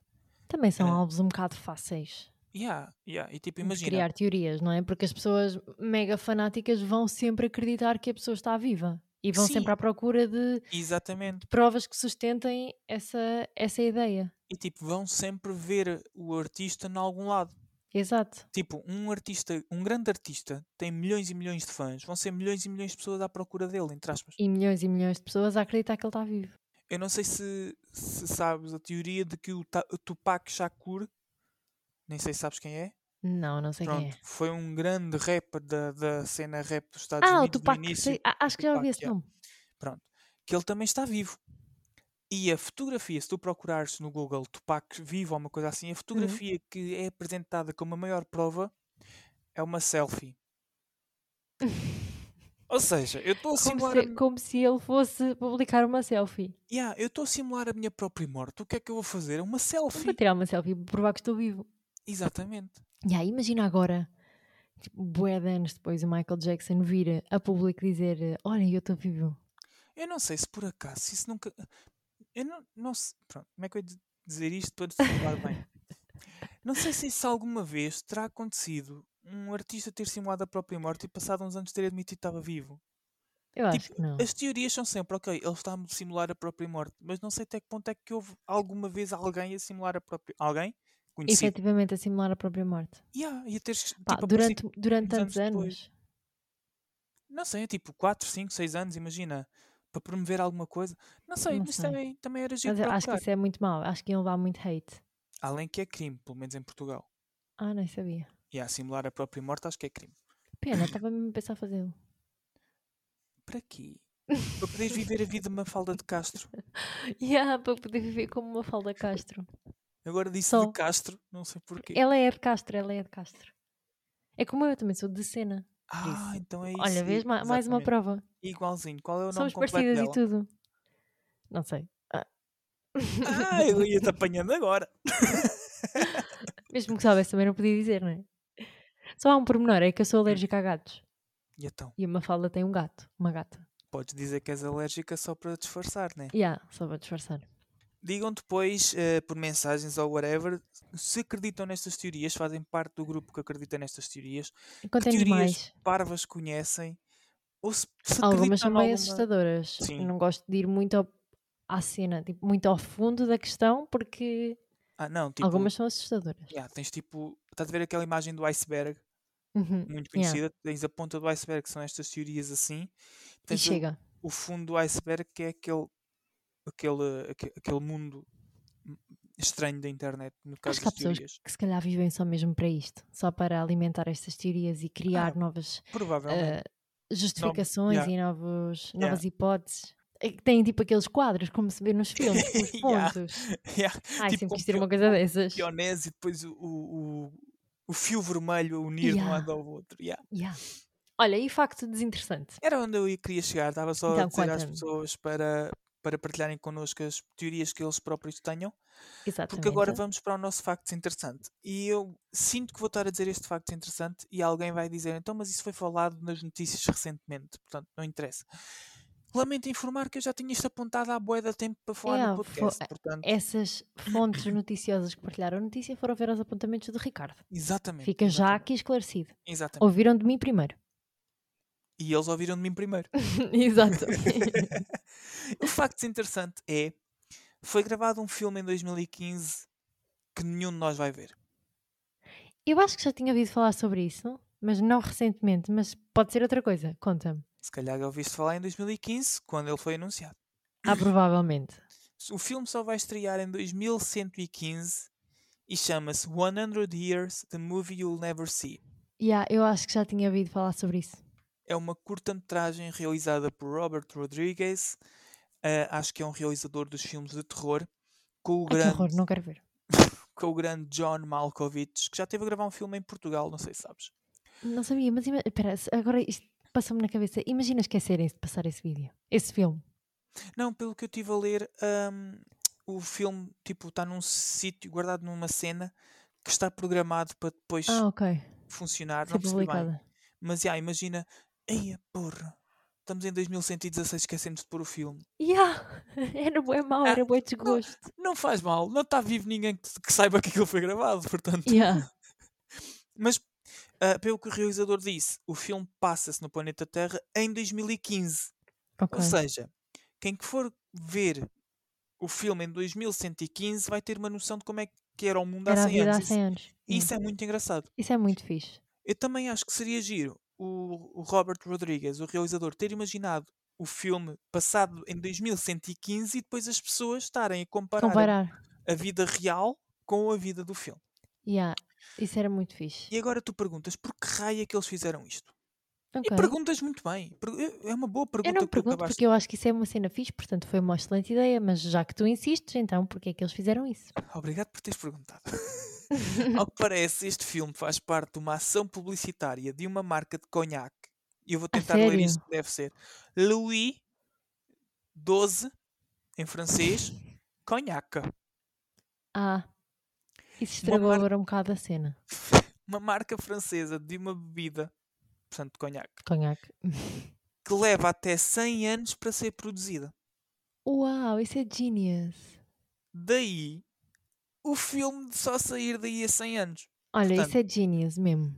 Também são É. alvos um bocado fáceis Yeah, yeah. E tipo, de imagina, criar teorias, não é? Porque as pessoas mega fanáticas vão sempre acreditar que a pessoa está viva e vão Sim. sempre à procura de exatamente, provas que sustentem essa, essa ideia. e tipo, vão sempre ver o artista em algum lado. Exato. Tipo, um artista, um grande artista tem milhões e milhões de fãs, vão ser milhões e milhões de pessoas à procura dele, entre aspas. E milhões e milhões de pessoas a acreditar que ele está vivo. Eu não sei se, se sabes a teoria de que o, Ta- o Tupac Shakur, nem sei se sabes quem é, Não, não sei pronto, quem é. foi um grande rapper da, da cena rap dos Estados Ah, o Unidos Tupac. no início, sei- ah, acho que já ouvi Tupac, esse nome. pronto, que ele também está vivo. E a fotografia, se tu procurares no Google Tupac vivo ou uma coisa assim, a fotografia que é apresentada como a maior prova é uma selfie. Ou seja, eu estou a Como simular se, a, como se ele fosse publicar uma selfie. Yeah, eu estou a simular a minha própria morte. O que é que eu vou fazer? É uma Vou selfie. tirar uma selfie para provar que estou vivo. Exatamente. Yeah, imagina agora, tipo, bué de anos depois, o Michael Jackson vir a público dizer: Olha, eu estou vivo. Eu não sei se por acaso, se isso nunca. Eu não, não sei. Pronto, como é que eu ia diz- dizer isto para falar bem? Não sei se isso alguma vez terá acontecido um artista ter simulado a própria morte e passado uns anos ter admitido que estava vivo. Eu acho Tipo, que não. As teorias são sempre, ok, ele está a simular a própria morte, mas não sei até que ponto é que houve alguma vez alguém a simular a própria. Alguém? Conhecido. Efetivamente, a simular a própria morte. Yeah, ia ter tipo, Pá, aparecido durante, durante tantos anos anos. Não sei, tipo 4, 5, 6 anos, imagina, para promover alguma coisa. Não sei, Não mas sei. também, também era giro Mas acho que isso é muito mau. Acho que iam levar muito hate. Além que é crime, pelo menos em Portugal. Ah, nem sabia. E a simular a própria morte, acho que é crime. Pena, estava mesmo a pensar fazê-lo. Para quê? Para poderes viver a vida de uma falda de Castro. Yeah, para poder viver como uma falda Castro. Agora disse Só. de Castro, não sei porquê. Ela é de Castro, ela é de Castro. É como eu, também sou de cena. Ah, então é isso. Olha, vês, Ma- mais uma prova. Igualzinho. Qual é o nome Somos completo parecidas dela? e tudo. Não sei. Ah, Ah, eu ia-te apanhando agora. Mesmo que soubesse também não podia dizer, não é? Só há um pormenor, é que eu sou alérgica a gatos. E então, E a Mafalda tem um gato, uma gata. podes dizer que és alérgica só para disfarçar, né? Ya, yeah, só para disfarçar. Digam depois, eh, por mensagens ou whatever, se acreditam nestas teorias, fazem parte do grupo que acredita nestas teorias, que Contem-nos teorias mais. parvas conhecem, ou se, se Algumas são bem assustadoras. Sim. Não gosto de ir muito ao- à cena, tipo, muito ao fundo da questão, porque Ah, não, tipo, algumas são assustadoras. yeah, tens tipo, estás a ver aquela imagem do iceberg, Uhum, muito yeah. conhecida, tens a ponta do iceberg, que são estas teorias assim, E tens o, chega. o fundo do iceberg, que é aquele, aquele, aque- aquele mundo estranho da internet, no caso Acho que há das pessoas teorias. que se calhar vivem só mesmo para isto, só para alimentar estas teorias e criar Ah, novas eh, justificações yeah. e novos, Yeah. novas hipóteses. É que Têm tipo aqueles quadros, como se vê nos filmes, com os Yeah. pontos. Yeah, Ai, tipo sempre quis ter uma coisa dessas. pionés e depois o, o, o, fio vermelho a unir de um Yeah. lado ao outro. yeah. Yeah. Olha, e facto desinteressante. Era onde eu ia- queria chegar, estava só a Então, dizer às pessoas para, para partilharem connosco as teorias que eles próprios tenham, Exatamente. porque agora vamos para o nosso facto interessante. E eu sinto que vou estar a dizer este facto interessante e alguém vai dizer, então, mas isso foi falado nas notícias recentemente, portanto, não interessa. Lamento informar que eu já tinha isto apontado bué de tempo para falar Yeah, no podcast, portanto, Essas fontes noticiosas que partilharam a notícia foram ver os apontamentos do Ricardo. exatamente. Fica já exatamente, aqui esclarecido. Exatamente. Ouviram de mim primeiro. E eles ouviram de mim primeiro. Exato. o facto interessante é foi gravado um filme em 2015 que nenhum de nós vai ver. Eu acho que já tinha ouvido falar sobre isso, mas não recentemente. Mas pode ser outra coisa. Conta-me. Se calhar já ouviste falar em 2015, quando ele foi anunciado. Ah, provavelmente. O filme só vai estrear em 2115 e chama-se 100 Years, The Movie You'll Never See. Yeah, eu acho que já tinha ouvido falar sobre isso. É uma curta-metragem realizada por Robert Rodriguez, eh, acho que é um realizador dos filmes de terror, com o que grande, horror, não quero ver. com o grande John Malkovich, que já teve a gravar um filme em Portugal, não sei se sabes. Não sabia, mas espera, agora isto passou-me na cabeça. Imagina esquecerem-se de passar esse vídeo, esse filme. Não, pelo que eu estive a ler, hum, o filme tipo está num sítio guardado numa cena que está programado para depois Ah, ok. funcionar. Ser Não percebi bem. Mas já, imagina, eia porra, estamos em 2116, esquecemos de pôr o filme. Yeah. Era bué mau, Ah, era bué desgosto. Não faz mal, não está vivo ninguém que, que saiba que aquilo foi gravado, portanto. Yeah. Mas, ah, pelo que o realizador disse, o filme passa-se no planeta Terra em 2015. Ok. Ou seja, quem que for ver o filme em 2115 vai ter uma noção de como é que era o mundo há Era a 100 vida há anos. 100 anos. Isso, Yeah. isso é muito engraçado. Isso é muito fixe. Eu também acho que seria giro o, o Robert Rodriguez, o realizador, ter imaginado o filme passado em 2115 e depois as pessoas estarem a comparar a- Comparar. a vida real com a vida do filme. Yeah. Isso era muito fixe. E agora tu perguntas, por que raio é que eles fizeram isto? Ok. E perguntas muito bem. Per- É uma boa pergunta Eu não pergunto acabaste porque eu acho que isso é uma cena fixe, portanto foi uma excelente ideia, mas já que tu insistes, então porquê é que eles fizeram isso? Obrigado por teres perguntado. Ao que parece, este filme faz parte de uma ação publicitária de uma marca de conhaque. E eu vou tentar ler isto que deve ser. Louis XII, em francês, conhaque. Ah, isso estragou mar- agora um bocado a cena. Uma marca francesa de uma bebida, portanto, de conhaque, Conhaque. que leva até 100 anos para ser produzida. Uau, isso é genius. Daí, o filme de só sair daí a 100 anos. Olha, Portanto, isso é genius mesmo.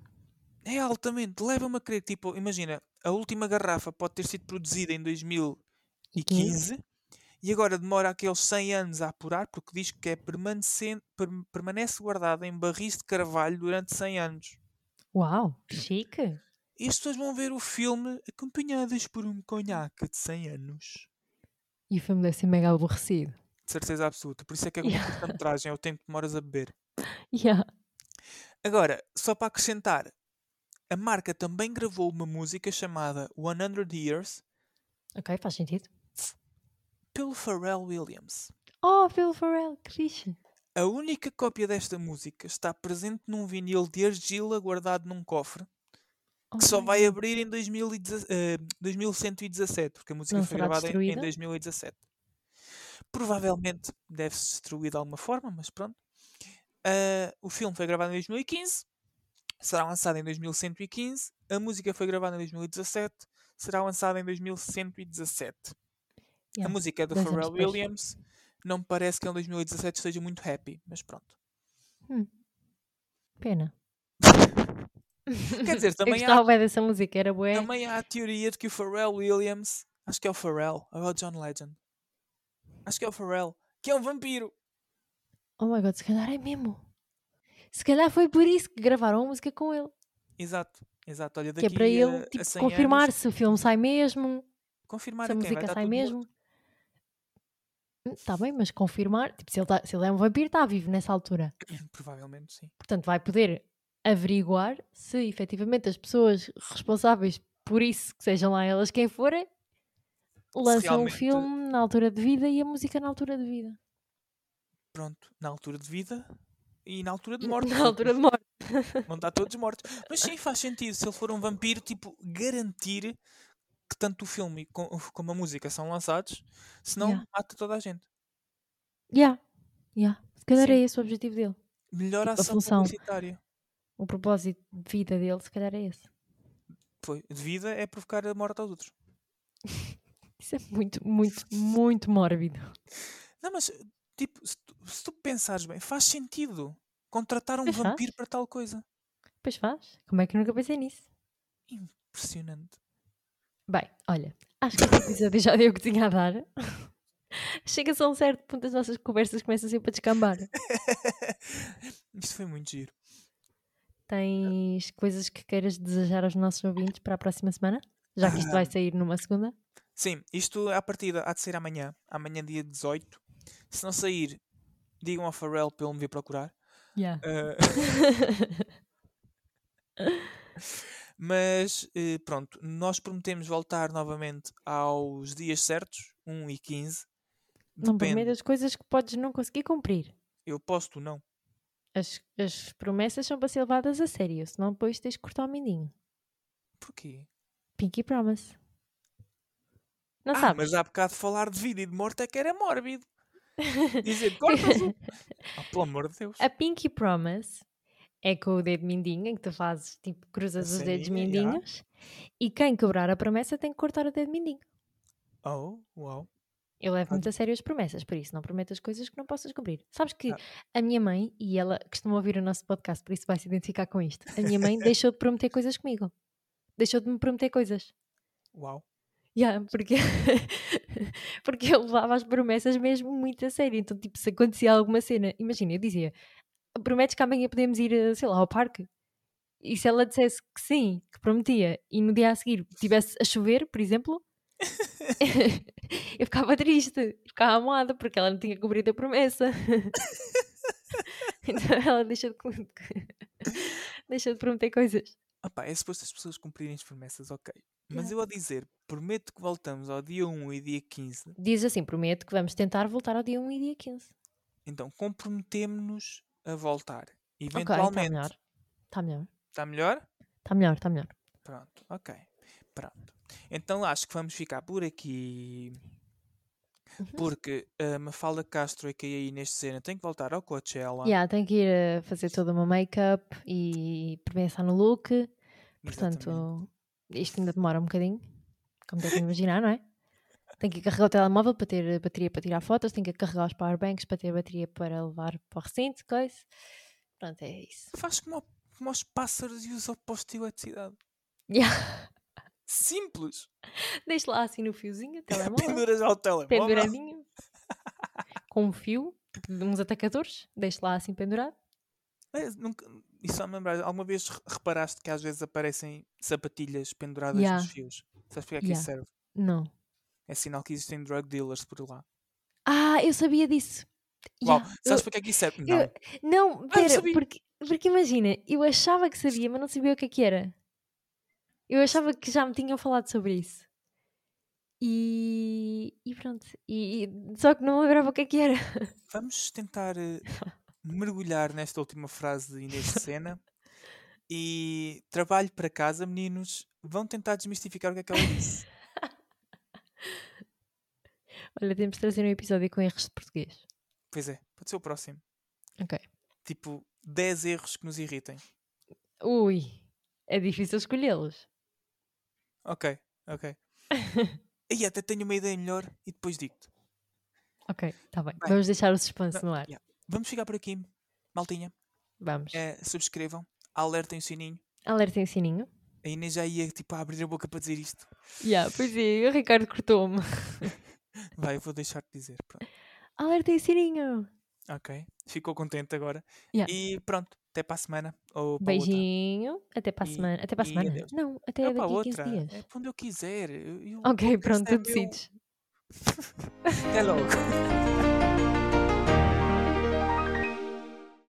É altamente. Leva-me a crer, tipo, imagina, a última garrafa pode ter sido produzida em 2015 e agora demora aqueles 100 anos a apurar porque diz que é permanece guardada em barris de carvalho durante 100 anos. Uau, chique. E as pessoas vão ver o filme acompanhadas por um conhaque de 100 anos. E o filme deve ser mega aborrecido. Certeza absoluta. Por isso é que é Yeah. curta-metragem, é o tempo que demoras a beber. Yeah. Agora, só para acrescentar, a marca também gravou uma música chamada 100 Years Ok, faz sentido. pelo Pharrell Williams. Oh, Phil Farrell, que fixe. A única cópia desta música está presente num vinil de argila guardado num cofre que só vai abrir em 2017, eh, 2117, porque a música Não foi gravada em, em destruída? 2017. Provavelmente deve-se destruir de alguma forma, mas pronto. Ah, o filme foi gravado em 2015, será lançado em 2115. A música foi gravada em 2017, será lançada em 2117. A Yeah, música é do Pharrell. Williams. Não me parece que em 2017 esteja muito happy, mas pronto. Pena. Quer dizer, Eu também há, dessa música, era bué. também há a teoria de que o Pharrell Williams, acho que é o Pharrell, ou é o John Legend, acho que é o Pharrell, que é um vampiro. Oh my god, se calhar é mesmo. Se calhar foi por isso que gravaram a música com ele. Exato, exato. Olha, Que daqui é para ele tipo, a 100 confirmar anos, se o filme sai mesmo, confirmar se a música sai mesmo. morto. Está bem, mas confirmar, tipo, se ele, tá- se ele é um vampiro, está vivo nessa altura. Provavelmente sim. Portanto, vai poder averiguar se efetivamente as pessoas responsáveis por isso, que sejam lá elas quem forem, lançam o filme na altura de vida e a música na altura de vida. Pronto, na altura de vida e na altura de morte. Na altura de morte. Vão estar todos mortos. Mas sim, faz sentido. Se ele for um vampiro, tipo, garantir que tanto o filme co- como a música são lançados, senão Yeah. mata toda a gente. Yeah. Yeah. Se calhar Sim. é esse o objetivo dele. Melhor Tipo, a ação função. publicitária. O propósito de vida dele, se calhar é esse. Foi. De vida é provocar a morte aos outros. Isso é muito, muito, muito mórbido. Não, mas, tipo, se tu, se tu pensares bem, faz sentido contratar um Pois faz. vampiro para tal coisa. Pois faz. Como é que eu nunca pensei nisso? Impressionante. Bem, olha, acho que este episódio já deu o que tinha a dar. Chega-se a um certo ponto as nossas conversas começam sempre a descambar. Isto foi muito giro. Tens coisas que queiras desejar aos nossos ouvintes para a próxima semana? Já que isto vai sair numa segunda? Sim, isto à partida há de ser amanhã. Amanhã, dia 18. Se não sair, digam ao Pharrell para ele me vir procurar. Yeah. Ah, Mas eh, pronto, nós prometemos voltar novamente aos dias certos, 1 e 15. Não Depende. prometas coisas que podes não conseguir cumprir. Eu posso, tu não. As, as promessas são para ser levadas a sério, senão depois tens que cortar o mindinho. Porquê? Pinky Promise. Não ah, sabes? mas há bocado falar de vida e de morte é que era mórbido. Dizer, cortas o... oh, pelo amor de Deus. A Pinky Promise é com o dedo mindinho, em que tu fazes, tipo, cruzas os dedos mindinhos e quem quebrar a promessa tem que cortar o dedo mindinho. Oh, uau. Eu levo Ah. muito a sério as promessas, por isso não prometas coisas que não possas cumprir. Sabes que Ah. a minha mãe, e ela costuma ouvir o nosso podcast, por isso vai se identificar com isto, a minha mãe deixou de prometer coisas comigo. Deixou de me prometer coisas. Uau. Yeah, porque, porque eu levava as promessas mesmo muito a sério. Então, tipo, se acontecia alguma cena, imagina, eu dizia: prometes que amanhã podemos ir, eh, sei lá, ao parque? E se ela dissesse que sim, que prometia, e no dia a seguir tivesse a chover, por exemplo, eu ficava triste, ficava amoada, porque ela não tinha cumprido a promessa. então ela deixou de, deixou de prometer coisas. Opá, é suposto as pessoas cumprirem as promessas, ok. Mas eu a dizer, prometo que voltamos ao dia 1 e dia 15, Diz assim: prometo que vamos tentar voltar ao dia 1 e dia 15. então comprometemos-nos a voltar. Está Eventualmente. melhor. Está melhor. Está melhor? Está melhor, está melhor. Pronto, ok. Pronto. Então acho que vamos ficar por aqui. Uhum. Porque a Mafalda Castro, a aí neste cena, tem que voltar ao Coachella. Yeah, tenho que ir a fazer todo o meu make-up e pensar no look. Exatamente. Isto ainda demora um bocadinho, como devem imaginar, não é? Tenho que carregar o telemóvel para ter bateria para tirar fotos, tenho que carregar os powerbanks para ter bateria para levar para o recinto, coisa. Pronto, é isso. Faz como, como aos pássaros e usa o posto de eletricidade. Yeah. Simples. Deixo lá assim no fiozinho, o telemóvel, Penduras ao telemóvel. penduradinho, com um fio, de uns atacadores, deixo lá assim pendurado. É, nunca, isso só me lembrar, alguma vez re- reparaste que às vezes aparecem sapatilhas penduradas Yeah. nos fios? Sabes porque é que isso serve? Não. É sinal que existem drug dealers por lá. Ah, eu sabia disso. Uau, Yeah, sabes eu- porque é que isso serve? eu- Não. Não, Ah, eu pera, sabia. porque, porque imagina, eu achava que sabia, mas não sabia o que é que era. Eu achava que já me tinham falado sobre isso. E, e pronto. E, e- só que não lembrava o que é que era. Vamos tentar eh, mergulhar nesta última frase e nesta cena. E trabalho para casa, meninos. Vão tentar desmistificar o que é que ela disse. Olha, temos de trazer um episódio com erros de português. Pois é, pode ser o próximo. Ok. Tipo, 10 erros que nos irritem. Ui, é difícil escolhê-los. Ok, ok. E até tenho uma ideia melhor e depois digo-te. Ok, tá bem. Bem, Vamos deixar o suspense Não, no ar. yeah. Vamos chegar por aqui, maltinha. Vamos. Eh, subscrevam, alertem o sininho. Alertem o sininho. A Inês já ia tipo a abrir a boca para dizer isto. Yeah, pois é, o Ricardo cortou-me. Vai, eu vou deixar-te dizer. Pronto. Alertem o sininho. Ok. Ficou contente agora. Yeah. E pronto, até para a semana. Ou para a outra. Beijinho. Até para a semana. Até para a semana. adeus. Não, até Não, daqui a 15 outra. dias. É onde eu quiser. Eu- Ok, pronto, é tu meu. decides. Até logo.